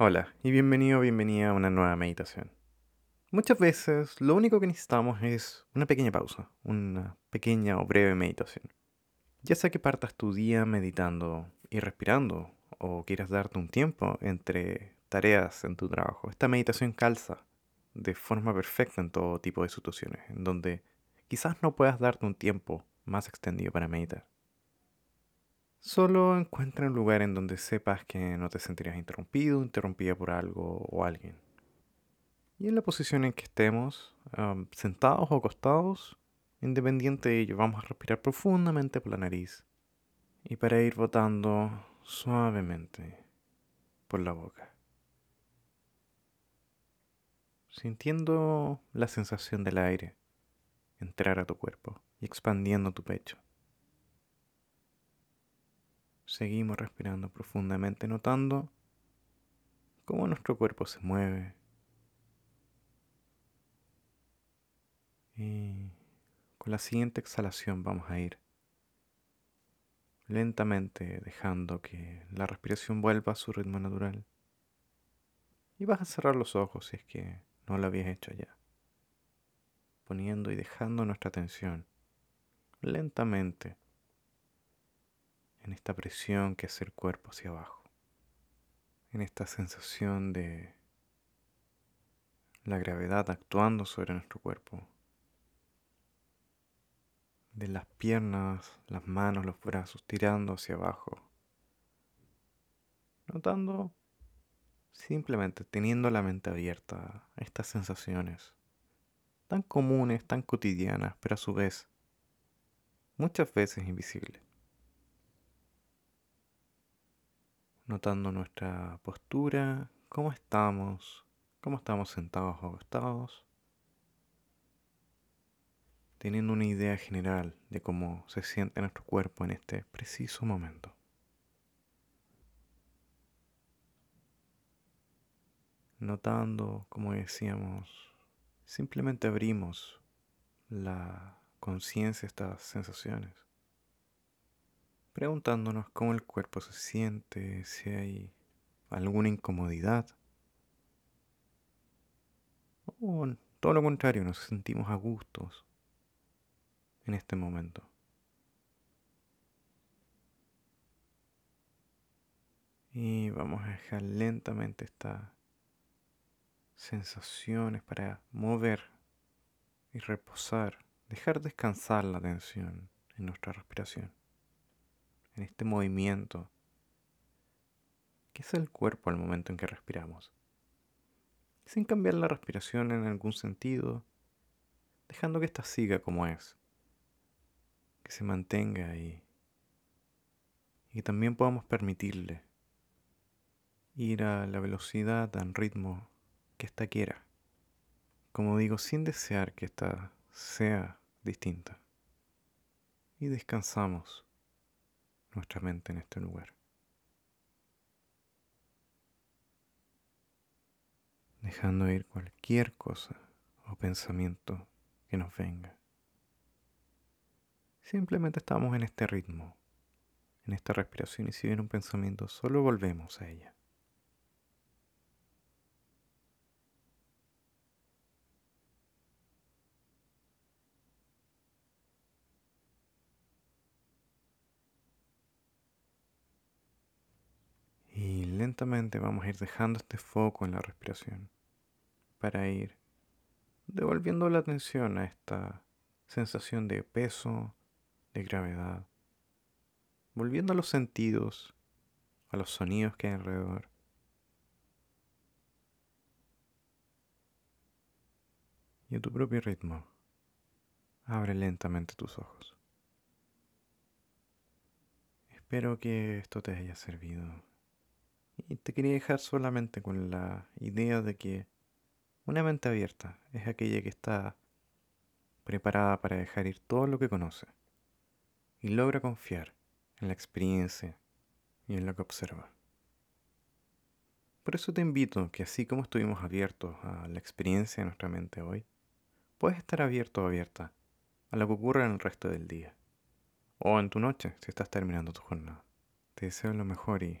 Hola y bienvenido bienvenida a una nueva meditación. Muchas veces lo único que necesitamos es una pequeña pausa, una pequeña o breve meditación. Ya sea que partas tu día meditando y respirando o quieras darte un tiempo entre tareas en tu trabajo, esta meditación calza de forma perfecta en todo tipo de situaciones, en donde quizás no puedas darte un tiempo más extendido para meditar. Solo encuentra un lugar en donde sepas que no te sentirás interrumpido, interrumpida por algo o alguien. Y en la posición en que estemos, sentados o acostados, independiente de ello, vamos a respirar profundamente por la nariz. Y para ir botando suavemente por la boca. Sintiendo la sensación del aire entrar a tu cuerpo y expandiendo tu pecho. Seguimos respirando profundamente, notando cómo nuestro cuerpo se mueve. Y con la siguiente exhalación vamos a ir lentamente dejando que la respiración vuelva a su ritmo natural. Y vas a cerrar los ojos si es que no lo habías hecho ya. Poniendo y dejando nuestra atención lentamente en esta presión que hace el cuerpo hacia abajo, en esta sensación de la gravedad actuando sobre nuestro cuerpo, de las piernas, las manos, los brazos tirando hacia abajo, notando simplemente teniendo la mente abierta a estas sensaciones tan comunes, tan cotidianas, pero a su vez muchas veces invisibles. Notando nuestra postura, cómo estamos, cómo estamos sentados o acostados, teniendo una idea general de cómo se siente nuestro cuerpo en este preciso momento. Notando, como decíamos, simplemente abrimos la conciencia a estas sensaciones preguntándonos cómo el cuerpo se siente, si hay alguna incomodidad. O todo lo contrario, nos sentimos a gustos en este momento. Y vamos a dejar lentamente estas sensaciones para mover y reposar, dejar descansar la tensión en nuestra respiración en este movimiento que es el cuerpo al momento en que respiramos. Sin cambiar la respiración en algún sentido, dejando que ésta siga como es, que se mantenga ahí y que también podamos permitirle ir a la velocidad, al ritmo que ésta quiera. Como digo, sin desear que ésta sea distinta. Y descansamos nuestra mente en este lugar. Dejando ir cualquier cosa o pensamiento que nos venga. Simplemente estamos en este ritmo, en esta respiración y si viene un pensamiento, solo volvemos a ella. Lentamente vamos a ir dejando este foco en la respiración para ir devolviendo la atención a esta sensación de peso, de gravedad, volviendo a los sentidos, a los sonidos que hay alrededor. Y a tu propio ritmo, abre lentamente tus ojos. Espero que esto te haya servido y te quería dejar solamente con la idea de que una mente abierta es aquella que está preparada para dejar ir todo lo que conoce y logra confiar en la experiencia y en lo que observa. Por eso te invito que así como estuvimos abiertos a la experiencia de nuestra mente hoy, puedes estar abierto o abierta a lo que ocurra en el resto del día o en tu noche si estás terminando tu jornada. Te deseo lo mejor y